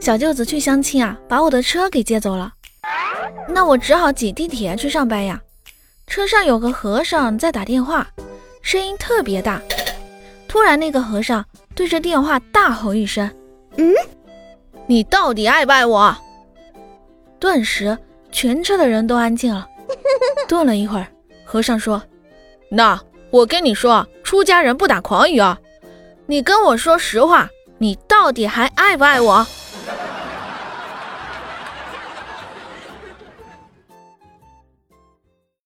小舅子去相亲啊，把我的车给借走了，那我只好挤地铁去上班呀。车上有个和尚在打电话，声音特别大。突然，那个和尚对着电话大吼一声：“嗯，你到底爱不爱我？”顿时，全车的人都安静了。顿了一会儿，和尚说：“那我跟你说，出家人不打诳语啊！你跟我说实话，你到底还爱不爱我？”